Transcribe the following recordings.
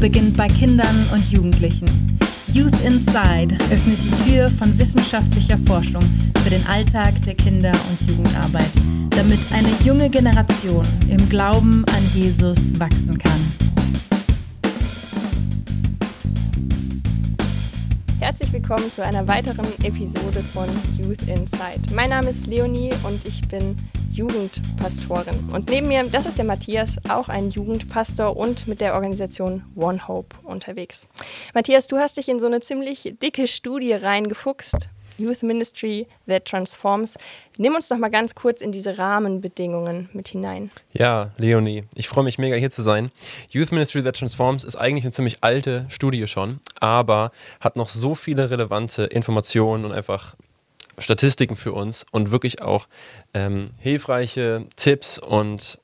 beginnt bei Kindern und Jugendlichen. Youth Inside öffnet die Tür von wissenschaftlicher Forschung für den Alltag der Kinder- und Jugendarbeit, damit eine junge Generation im Glauben an Jesus wachsen kann. Herzlich willkommen zu einer weiteren Episode von Youth Inside. Mein Name ist Leonie und ich bin Jugendpastorin. Und neben mir, das ist der Matthias, auch ein Jugendpastor und mit der Organisation One Hope unterwegs. Matthias, du hast dich in so eine ziemlich dicke Studie reingefuchst. Youth Ministry That Transforms. Nimm uns doch mal ganz kurz in diese Rahmenbedingungen mit hinein. Ja, Leonie, ich freue mich mega hier zu sein. Youth Ministry That Transforms ist eigentlich eine ziemlich alte Studie schon, aber hat noch so viele relevante Informationen und einfach Statistiken für uns und wirklich auch ähm, hilfreiche Tipps und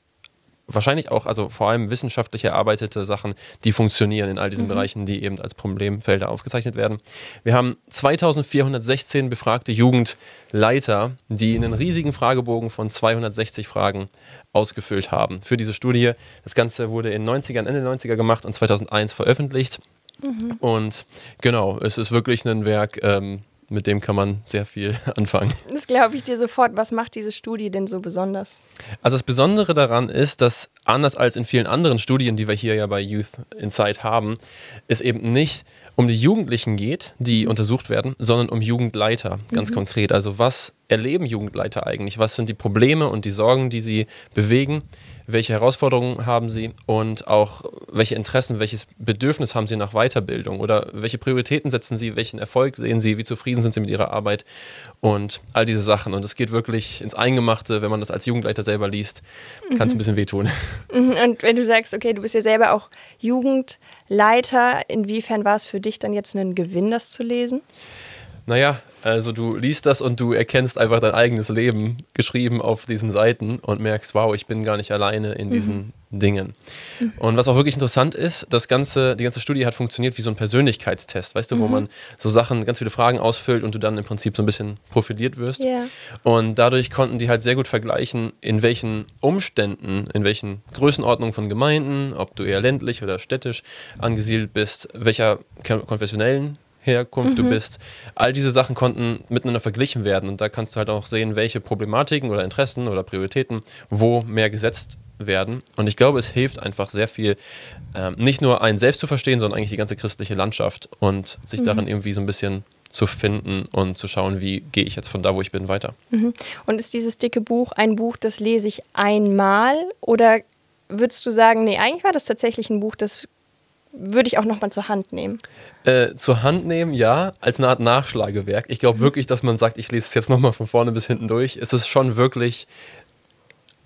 wahrscheinlich auch, also vor allem wissenschaftlich erarbeitete Sachen, die funktionieren in all diesen mhm. Bereichen, die eben als Problemfelder aufgezeichnet werden. Wir haben 2416 befragte Jugendleiter, die einen riesigen Fragebogen von 260 Fragen ausgefüllt haben für diese Studie. Das Ganze wurde in 90ern, Ende 90er gemacht und 2001 veröffentlicht. Mhm. Und genau, es ist wirklich ein Werk, ähm, mit dem kann man sehr viel anfangen. Das glaube ich dir sofort. Was macht diese Studie denn so besonders? Also das Besondere daran ist, dass anders als in vielen anderen Studien, die wir hier ja bei Youth Insight haben, es eben nicht um die Jugendlichen geht, die mhm. untersucht werden, sondern um Jugendleiter, ganz mhm. konkret. Also was erleben Jugendleiter eigentlich? Was sind die Probleme und die Sorgen, die sie bewegen? Welche Herausforderungen haben Sie und auch welche Interessen, welches Bedürfnis haben Sie nach Weiterbildung oder welche Prioritäten setzen Sie, welchen Erfolg sehen Sie, wie zufrieden sind Sie mit Ihrer Arbeit und all diese Sachen. Und es geht wirklich ins Eingemachte, wenn man das als Jugendleiter selber liest, kann es ein bisschen wehtun. Mhm. Und wenn du sagst, okay, du bist ja selber auch Jugendleiter, inwiefern war es für dich dann jetzt ein Gewinn, das zu lesen? Naja, also du liest das und du erkennst einfach dein eigenes Leben geschrieben auf diesen Seiten und merkst, wow, ich bin gar nicht alleine in diesen mhm. Dingen. Mhm. Und was auch wirklich interessant ist, das ganze, die ganze Studie hat funktioniert wie so ein Persönlichkeitstest, weißt du, wo mhm. man so Sachen, ganz viele Fragen ausfüllt und du dann im Prinzip so ein bisschen profiliert wirst. Yeah. Und dadurch konnten die halt sehr gut vergleichen, in welchen Umständen, in welchen Größenordnungen von Gemeinden, ob du eher ländlich oder städtisch angesiedelt bist, welcher konfessionellen Herkunft mhm. du bist. All diese Sachen konnten miteinander verglichen werden und da kannst du halt auch sehen, welche Problematiken oder Interessen oder Prioritäten wo mehr gesetzt werden. Und ich glaube, es hilft einfach sehr viel, ähm, nicht nur einen selbst zu verstehen, sondern eigentlich die ganze christliche Landschaft und sich mhm. darin irgendwie so ein bisschen zu finden und zu schauen, wie gehe ich jetzt von da, wo ich bin, weiter. Mhm. Und ist dieses dicke Buch ein Buch, das lese ich einmal oder würdest du sagen, nee, eigentlich war das tatsächlich ein Buch, das würde ich auch nochmal zur Hand nehmen. Äh, zur Hand nehmen, ja, als eine Art Nachschlagewerk. Ich glaube mhm. wirklich, dass man sagt, ich lese es jetzt nochmal von vorne bis hinten durch. Es ist schon wirklich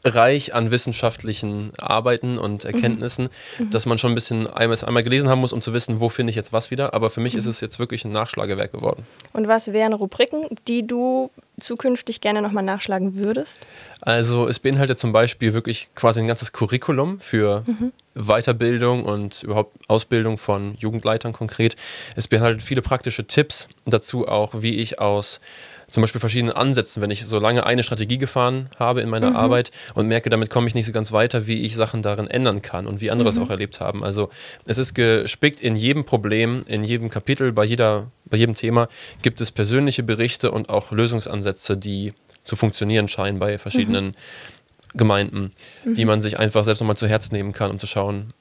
reich an wissenschaftlichen Arbeiten und mhm. Erkenntnissen, mhm. dass man schon ein bisschen einmal, einmal gelesen haben muss, um zu wissen, wo finde ich jetzt was wieder. Aber für mich mhm. ist es jetzt wirklich ein Nachschlagewerk geworden. Und was wären Rubriken, die du zukünftig gerne nochmal nachschlagen würdest? Also es beinhaltet zum Beispiel wirklich quasi ein ganzes Curriculum für mhm. Weiterbildung und überhaupt Ausbildung von Jugendleitern konkret. Es beinhaltet viele praktische Tipps, dazu auch, wie ich aus zum Beispiel verschiedenen Ansätzen, wenn ich so lange eine Strategie gefahren habe in meiner mhm. Arbeit und merke, damit komme ich nicht so ganz weiter, wie ich Sachen darin ändern kann und wie andere mhm. es auch erlebt haben. Also es ist gespickt in jedem Problem, in jedem Kapitel, bei, jeder, bei jedem Thema gibt es persönliche Berichte und auch Lösungsansätze, die zu funktionieren scheinen bei verschiedenen mhm. Gemeinden, die mhm. man sich einfach selbst nochmal zu Herzen nehmen kann, um zu schauen,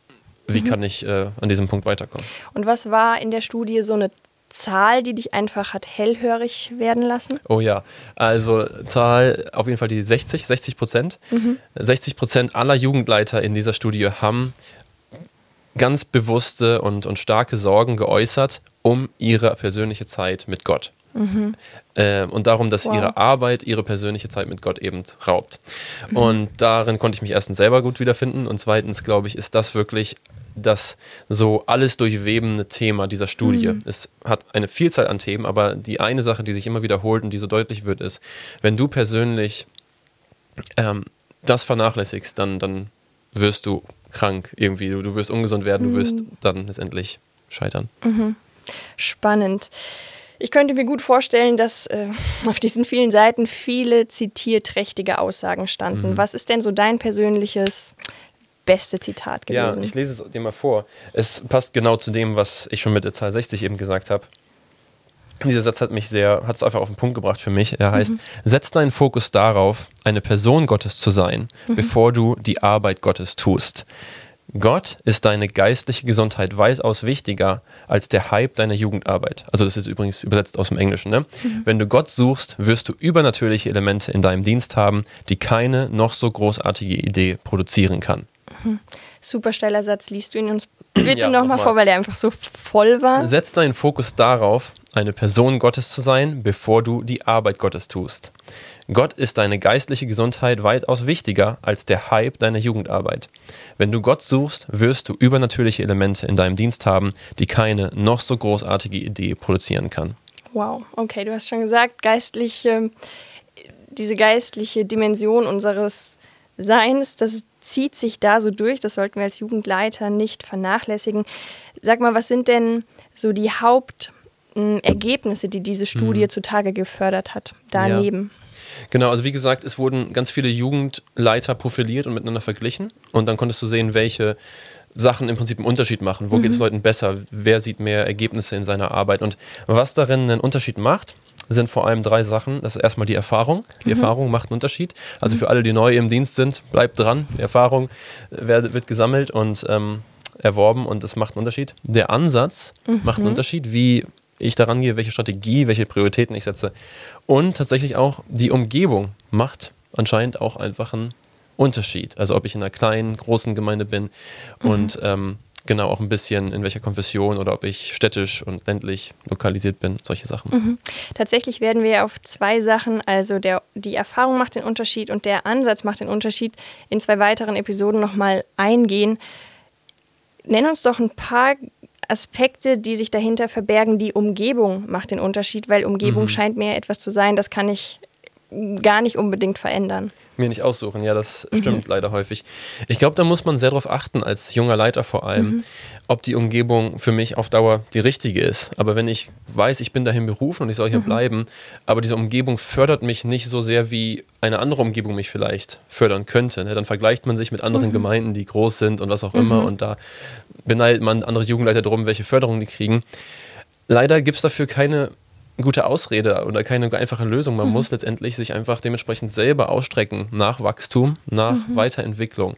wie mhm. kann ich äh, an diesem Punkt weiterkommen. Und was war in der Studie so eine Zahl, die dich einfach hat hellhörig werden lassen? Oh ja, also Zahl auf jeden Fall die 60, 60 Prozent. Mhm. 60 Prozent aller Jugendleiter in dieser Studie haben ganz bewusste und, und starke Sorgen geäußert um ihre persönliche Zeit mit Gott. Mhm. Äh, und darum, dass wow. ihre Arbeit ihre persönliche Zeit mit Gott eben raubt. Mhm. Und darin konnte ich mich erstens selber gut wiederfinden und zweitens, glaube ich, ist das wirklich das so alles durchwebende Thema dieser Studie. Mhm. Es hat eine Vielzahl an Themen, aber die eine Sache, die sich immer wiederholt und die so deutlich wird, ist, wenn du persönlich ähm, das vernachlässigst, dann, dann wirst du krank irgendwie. Du, du wirst ungesund werden, mhm. du wirst mhm. dann letztendlich scheitern. Mhm. Spannend. Ich könnte mir gut vorstellen, dass äh, auf diesen vielen Seiten viele zitierträchtige Aussagen standen. Mhm. Was ist denn so dein persönliches beste Zitat gewesen. Ja, ich lese es dir mal vor. Es passt genau zu dem, was ich schon mit der Zahl 60 eben gesagt habe. Dieser Satz hat mich sehr, hat es einfach auf den Punkt gebracht für mich. Er heißt, mhm. setz deinen Fokus darauf, eine Person Gottes zu sein, mhm. bevor du die Arbeit Gottes tust. Gott ist deine geistliche Gesundheit weitaus wichtiger als der Hype deiner Jugendarbeit. Also das ist übrigens übersetzt aus dem Englischen. Ne? Mhm. Wenn du Gott suchst, wirst du übernatürliche Elemente in deinem Dienst haben, die keine noch so großartige Idee produzieren kann. Mhm. Super steiler Satz. Liest du ihn uns bitte ja, nochmal noch vor, weil der einfach so voll war? Setz deinen Fokus darauf, eine Person Gottes zu sein, bevor du die Arbeit Gottes tust. Gott ist deine geistliche Gesundheit weitaus wichtiger als der Hype deiner Jugendarbeit. Wenn du Gott suchst, wirst du übernatürliche Elemente in deinem Dienst haben, die keine noch so großartige Idee produzieren kann. Wow, okay, du hast schon gesagt, geistliche, diese geistliche Dimension unseres Seins, das zieht sich da so durch, das sollten wir als Jugendleiter nicht vernachlässigen. Sag mal, was sind denn so die Hauptergebnisse, die diese Studie mhm. zutage gefördert hat, daneben? Ja. Genau, also wie gesagt, es wurden ganz viele Jugendleiter profiliert und miteinander verglichen und dann konntest du sehen, welche Sachen im Prinzip einen Unterschied machen. Wo mhm. geht es Leuten besser? Wer sieht mehr Ergebnisse in seiner Arbeit? Und was darin einen Unterschied macht, sind vor allem drei Sachen. Das ist erstmal die Erfahrung. Die mhm. Erfahrung macht einen Unterschied. Also für alle, die neu im Dienst sind, bleibt dran. Die Erfahrung wird, wird gesammelt und ähm, erworben und das macht einen Unterschied. Der Ansatz mhm. macht einen Unterschied. Wie ich daran gehe, welche Strategie, welche Prioritäten ich setze. Und tatsächlich auch die Umgebung macht anscheinend auch einfach einen Unterschied. Also ob ich in einer kleinen, großen Gemeinde bin mhm. und ähm, genau auch ein bisschen in welcher Konfession oder ob ich städtisch und ländlich lokalisiert bin, solche Sachen. Mhm. Tatsächlich werden wir auf zwei Sachen, also der, die Erfahrung macht den Unterschied und der Ansatz macht den Unterschied, in zwei weiteren Episoden nochmal eingehen. Nenn uns doch ein paar Aspekte, die sich dahinter verbergen. Die Umgebung macht den Unterschied, weil Umgebung mhm. scheint mir etwas zu sein, das kann ich gar nicht unbedingt verändern. Mir nicht aussuchen, ja, das mhm. stimmt leider häufig. Ich glaube, da muss man sehr darauf achten, als junger Leiter vor allem, mhm. ob die Umgebung für mich auf Dauer die richtige ist. Aber wenn ich weiß, ich bin dahin berufen und ich soll hier mhm. bleiben, aber diese Umgebung fördert mich nicht so sehr, wie eine andere Umgebung mich vielleicht fördern könnte, ne? dann vergleicht man sich mit anderen mhm. Gemeinden, die groß sind und was auch immer mhm. und da beneidet man andere Jugendleiter darum, welche Förderung die kriegen. Leider gibt es dafür keine gute Ausrede oder keine einfache Lösung. Man mhm. muss letztendlich sich einfach dementsprechend selber ausstrecken nach Wachstum, nach mhm. Weiterentwicklung.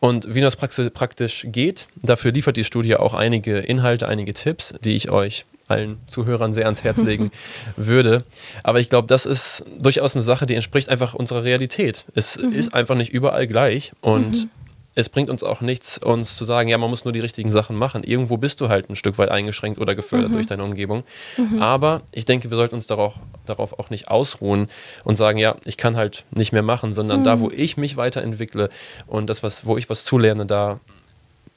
Und wie das praktisch geht, dafür liefert die Studie auch einige Inhalte, einige Tipps, die ich euch allen Zuhörern sehr ans Herz legen würde. Aber ich glaube, das ist durchaus eine Sache, die entspricht einfach unserer Realität. Es mhm. ist einfach nicht überall gleich und mhm es bringt uns auch nichts, uns zu sagen, ja, man muss nur die richtigen Sachen machen. Irgendwo bist du halt ein Stück weit eingeschränkt oder gefördert mhm. durch deine Umgebung. Mhm. Aber ich denke, wir sollten uns darauf, darauf auch nicht ausruhen und sagen, ja, ich kann halt nicht mehr machen, sondern mhm. da, wo ich mich weiterentwickle und das, was, wo ich was zulerne, da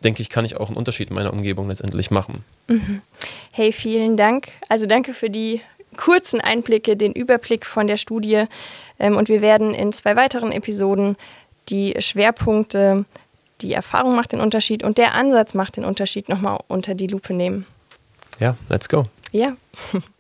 denke ich, kann ich auch einen Unterschied in meiner Umgebung letztendlich machen. Mhm. Hey, vielen Dank. Also danke für die kurzen Einblicke, den Überblick von der Studie. Ähm, und wir werden in zwei weiteren Episoden die Schwerpunkte die Erfahrung macht den Unterschied und der Ansatz macht den Unterschied nochmal unter die Lupe nehmen. Ja, let's go. Ja.